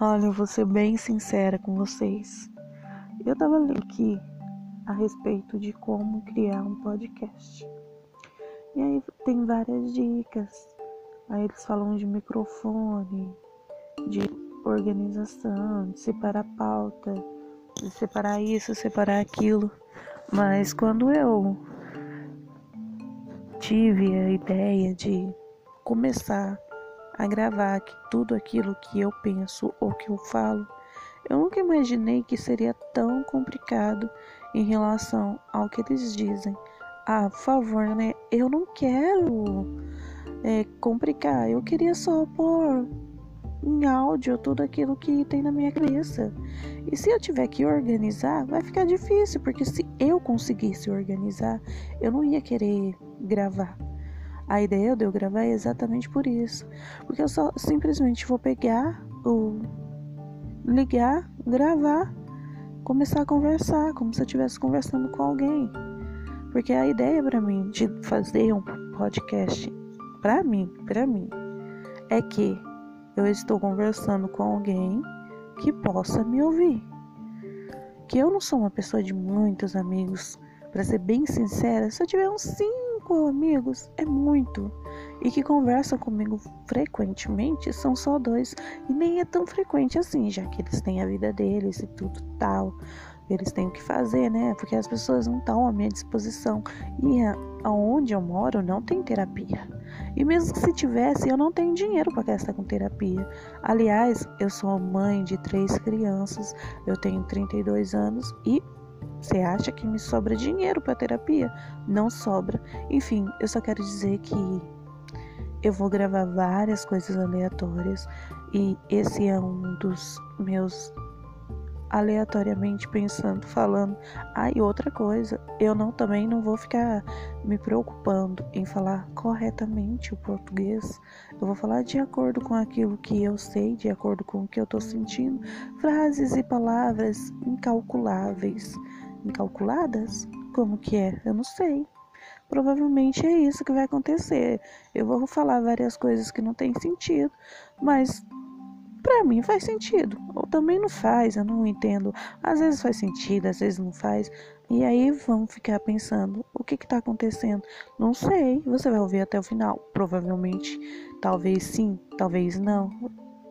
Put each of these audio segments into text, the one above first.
Olha, eu vou ser bem sincera com vocês. Eu tava lendo aqui a respeito de como criar um podcast. E aí tem várias dicas. Aí eles falam de microfone, de organização, de separar pauta, de separar isso, separar aquilo. Mas quando eu tive a ideia de começar a gravar tudo aquilo que eu penso ou que eu falo, eu nunca imaginei que seria tão complicado em relação ao que eles dizem. Ah, por favor, né? Eu não quero é, complicar, eu queria só pôr em áudio tudo aquilo que tem na minha cabeça. E se eu tiver que organizar, vai ficar difícil, porque se eu conseguisse organizar, eu não ia querer gravar. A ideia de eu gravar é exatamente por isso. Porque eu só simplesmente vou pegar o ligar, gravar, começar a conversar, como se eu estivesse conversando com alguém. Porque a ideia para mim de fazer um podcast, para mim, para mim, é que eu estou conversando com alguém que possa me ouvir. Que eu não sou uma pessoa de muitos amigos. Para ser bem sincera, se eu tiver uns sim cinco amigos é muito. E que conversam comigo frequentemente são só dois. E nem é tão frequente assim, já que eles têm a vida deles e tudo tal. Eles têm o que fazer, né? Porque as pessoas não estão à minha disposição. E aonde eu moro não tem terapia. E mesmo que se tivesse, eu não tenho dinheiro para gastar com terapia. Aliás, eu sou mãe de três crianças, eu tenho 32 anos e você acha que me sobra dinheiro para terapia? Não sobra. Enfim, eu só quero dizer que eu vou gravar várias coisas aleatórias e esse é um dos meus aleatoriamente pensando, falando. Ah, e outra coisa, eu não também não vou ficar me preocupando em falar corretamente o português. Eu vou falar de acordo com aquilo que eu sei, de acordo com o que eu tô sentindo, frases e palavras incalculáveis incalculadas? Como que é? Eu não sei. Provavelmente é isso que vai acontecer. Eu vou falar várias coisas que não tem sentido, mas para mim faz sentido. Ou também não faz, eu não entendo. Às vezes faz sentido, às vezes não faz. E aí vão ficar pensando, o que está acontecendo? Não sei. Você vai ouvir até o final. Provavelmente, talvez sim, talvez não.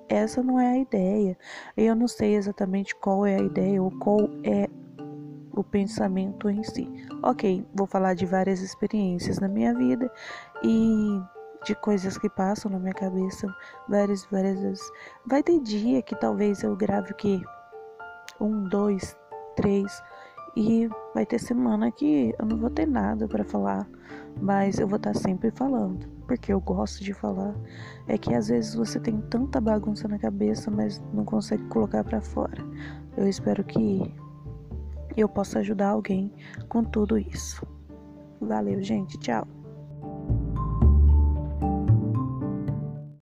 Essa não é a ideia. Eu não sei exatamente qual é a ideia ou qual é o pensamento em si. Ok, vou falar de várias experiências na minha vida e de coisas que passam na minha cabeça várias, várias vezes. Vai ter dia que talvez eu grave que um, dois, três e vai ter semana que eu não vou ter nada para falar, mas eu vou estar tá sempre falando, porque eu gosto de falar. É que às vezes você tem tanta bagunça na cabeça, mas não consegue colocar para fora. Eu espero que eu possa ajudar alguém com tudo isso. Valeu, gente. Tchau.